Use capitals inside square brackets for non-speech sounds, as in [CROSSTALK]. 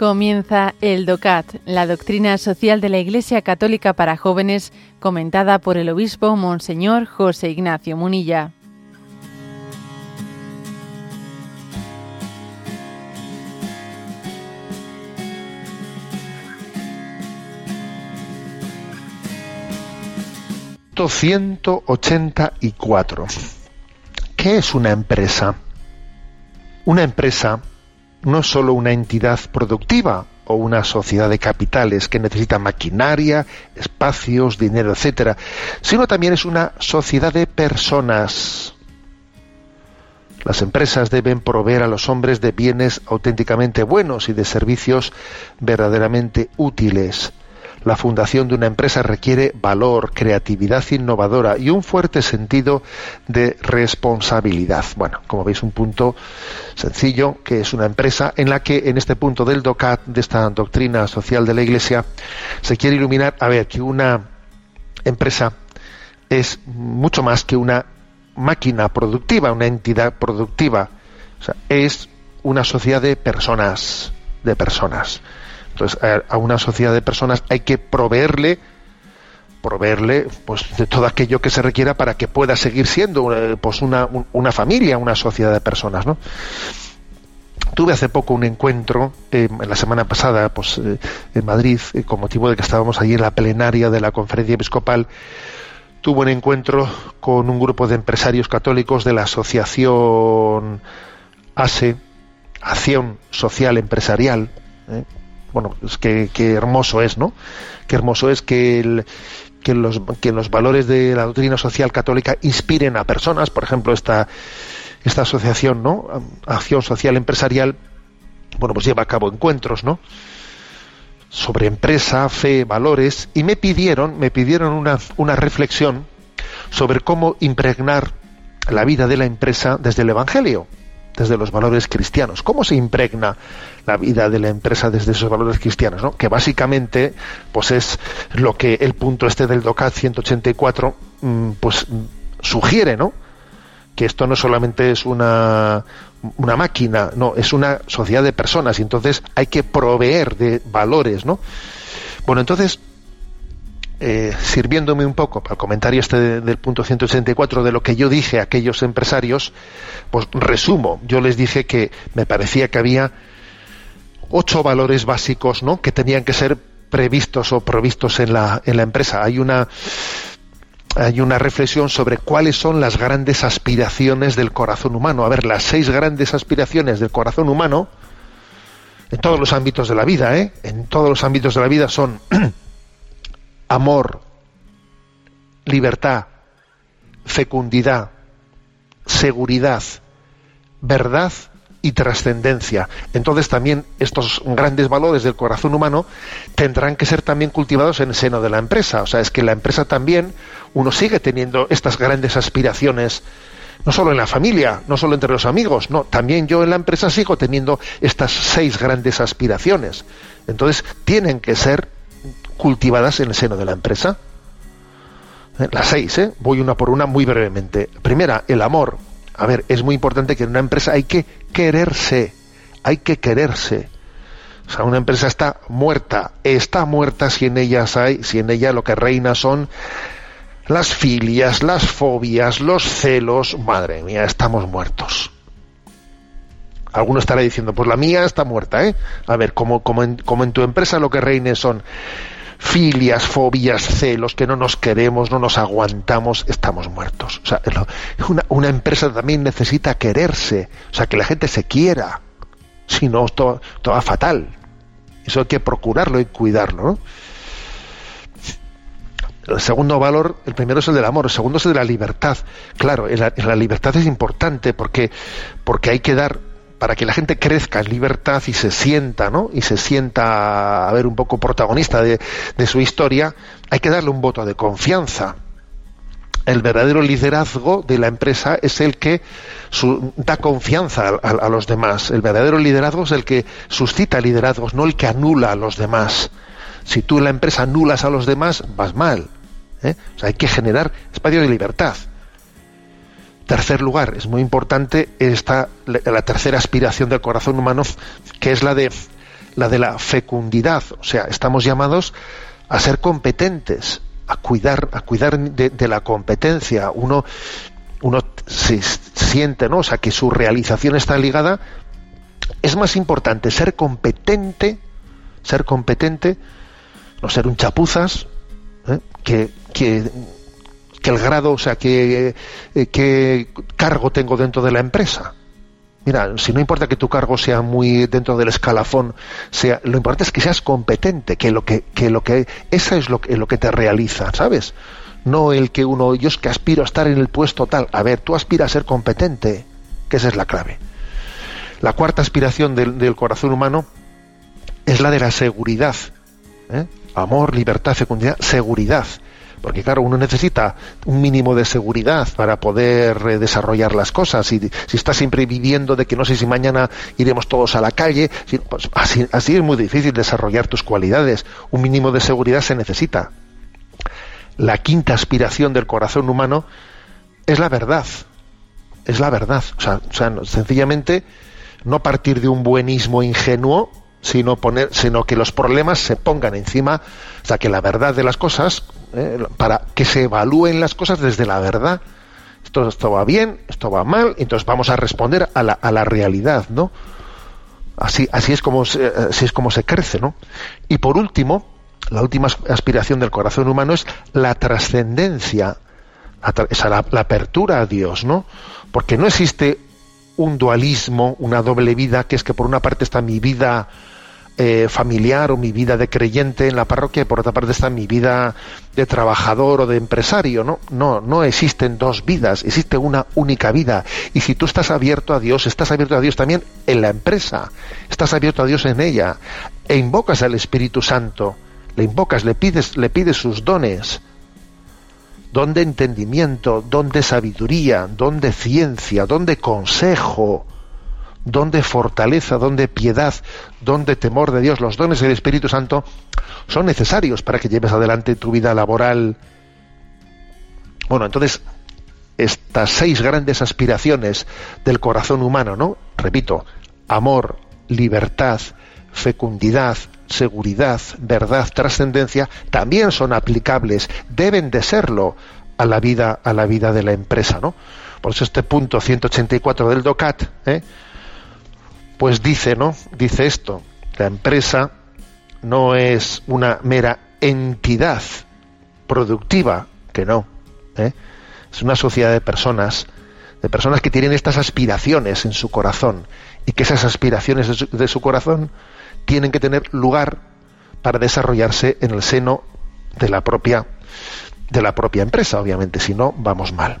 Comienza el DOCAT, la doctrina social de la Iglesia Católica para jóvenes, comentada por el obispo Monseñor José Ignacio Munilla. ...184... ¿Qué es una empresa? Una empresa no solo una entidad productiva o una sociedad de capitales que necesita maquinaria, espacios, dinero, etcétera, sino también es una sociedad de personas. Las empresas deben proveer a los hombres de bienes auténticamente buenos y de servicios verdaderamente útiles. La fundación de una empresa requiere valor, creatividad innovadora y un fuerte sentido de responsabilidad. Bueno, como veis, un punto sencillo, que es una empresa en la que en este punto del DOCAT, de esta doctrina social de la Iglesia, se quiere iluminar, a ver, que una empresa es mucho más que una máquina productiva, una entidad productiva. O sea, es una sociedad de personas, de personas. Entonces, a una sociedad de personas hay que proveerle proveerle pues de todo aquello que se requiera para que pueda seguir siendo eh, pues una, una familia, una sociedad de personas. Tuve hace poco un encuentro, eh, la semana pasada, pues eh, en Madrid, con motivo de que estábamos allí en la plenaria de la conferencia episcopal, tuve un encuentro con un grupo de empresarios católicos de la asociación ASE, Acción Social Empresarial, bueno, es que, hermoso es, ¿no? Qué hermoso es que, los, que los valores de la doctrina social católica inspiren a personas, por ejemplo, esta, esta asociación, ¿no? Acción Social Empresarial, bueno, pues lleva a cabo encuentros, ¿no? sobre empresa, fe, valores, y me pidieron, me pidieron una, una reflexión sobre cómo impregnar la vida de la empresa desde el Evangelio desde los valores cristianos. ¿Cómo se impregna la vida de la empresa desde esos valores cristianos? ¿no? Que básicamente pues es lo que el punto este del DOCAT 184 mm, pues sugiere, ¿no? Que esto no solamente es una, una máquina, no, es una sociedad de personas y entonces hay que proveer de valores, ¿no? Bueno, entonces eh, sirviéndome un poco para el comentario este del punto 184 de lo que yo dije a aquellos empresarios, pues resumo. Yo les dije que me parecía que había ocho valores básicos, ¿no? Que tenían que ser previstos o provistos en la, en la empresa. Hay una hay una reflexión sobre cuáles son las grandes aspiraciones del corazón humano. A ver, las seis grandes aspiraciones del corazón humano, en todos los ámbitos de la vida, ¿eh? En todos los ámbitos de la vida son [CLEARS THROAT] amor, libertad, fecundidad, seguridad, verdad y trascendencia. Entonces también estos grandes valores del corazón humano tendrán que ser también cultivados en el seno de la empresa. O sea, es que la empresa también, uno sigue teniendo estas grandes aspiraciones, no solo en la familia, no solo entre los amigos, no, también yo en la empresa sigo teniendo estas seis grandes aspiraciones. Entonces tienen que ser cultivadas en el seno de la empresa. Eh, las seis, ¿eh? voy una por una muy brevemente. Primera, el amor. A ver, es muy importante que en una empresa hay que quererse, hay que quererse. O sea, una empresa está muerta, está muerta si en ellas hay, si en ella lo que reina son las filias, las fobias, los celos. Madre mía, estamos muertos. Alguno estará diciendo, pues la mía está muerta, ¿eh? A ver, como, en, en tu empresa lo que reine son filias, fobias, celos, que no nos queremos, no nos aguantamos, estamos muertos. O sea, una, empresa también necesita quererse, o sea, que la gente se quiera, si no, todo, va fatal. Eso hay que procurarlo y cuidarlo, ¿no? El segundo valor, el primero es el del amor, el segundo es el de la libertad. Claro, la, la libertad es importante porque, porque hay que dar para que la gente crezca en libertad y se sienta, ¿no? Y se sienta a ver un poco protagonista de, su historia, hay que darle un voto de confianza. El verdadero liderazgo de la empresa es el que da confianza a, los demás. El verdadero liderazgo es el que suscita liderazgos, no el que anula a los demás. Si tú en la empresa anulas a los demás, vas mal. ¿eh? O sea, hay que generar espacio de libertad. Tercer lugar, es muy importante esta, la tercera aspiración del corazón humano, que es la de la de la fecundidad, o sea, estamos llamados a ser competentes, a cuidar, a cuidar de, la competencia. Uno, uno siente, ¿no? O sea, que su realización está ligada. Es más importante ser competente, ser competente, no ser un chapuzas, ¿eh? que, que, el grado, o sea, que, eh, que cargo tengo dentro de la empresa. Mira, si no importa que tu cargo sea muy dentro del escalafón, sea, lo importante es que seas competente, que lo que, que lo que, esa es lo que, lo que te realiza, ¿sabes? No el que uno, yo es que aspiro a estar en el puesto tal. A ver, tú aspiras a ser competente, que esa es la clave. La cuarta aspiración del, del corazón humano es la de la seguridad. ¿eh? Amor, libertad, fecundidad, seguridad. Porque claro, uno necesita un mínimo de seguridad para poder eh, desarrollar las cosas. Y si está siempre viviendo de que no sé si mañana iremos todos a la calle, pues así, es muy difícil desarrollar tus cualidades. Un mínimo de seguridad se necesita. La quinta aspiración del corazón humano es la verdad. Es la verdad. O sea, o sea sencillamente no partir de un buenismo ingenuo, sino poner, sino que los problemas se pongan encima, o sea, que la verdad de las cosas, eh, para que se evalúen las cosas desde la verdad. Esto, esto va bien, esto va mal, entonces vamos a responder a la, a la realidad, ¿no? Así, así es como se, así es como se crece, ¿no? Y por último, la última aspiración del corazón humano es la trascendencia, la, la apertura a Dios, ¿no? Porque no existe un dualismo, una doble vida, que es que por una parte está mi vida eh, familiar o mi vida de creyente en la parroquia y por otra parte está mi vida de trabajador o de empresario, ¿no? No, no existen dos vidas, existe una única vida. Y si tú estás abierto a Dios, estás abierto a Dios también en la empresa, estás abierto a Dios en ella, e invocas al Espíritu Santo, le invocas, le pides, le pides sus dones, don de entendimiento, don de sabiduría, don de ciencia, don de consejo, don de fortaleza, don de piedad, don de temor de Dios, los dones del Espíritu Santo son necesarios para que lleves adelante tu vida laboral. Bueno, entonces, estas seis grandes aspiraciones del corazón humano, ¿no? Repito, amor, libertad, fecundidad, seguridad, verdad, trascendencia, también son aplicables, deben de serlo a la vida, a la vida de la empresa, ¿no? Por eso este punto 184 del DOCAT, ¿eh? Pues dice, ¿no? Dice esto, la empresa no es una mera entidad productiva, que no, ¿eh? es una sociedad de personas, de personas que tienen estas aspiraciones en su corazón y que esas aspiraciones de su, de su corazón tienen que tener lugar para desarrollarse en el seno de la propia de la propia empresa, obviamente, si no vamos mal.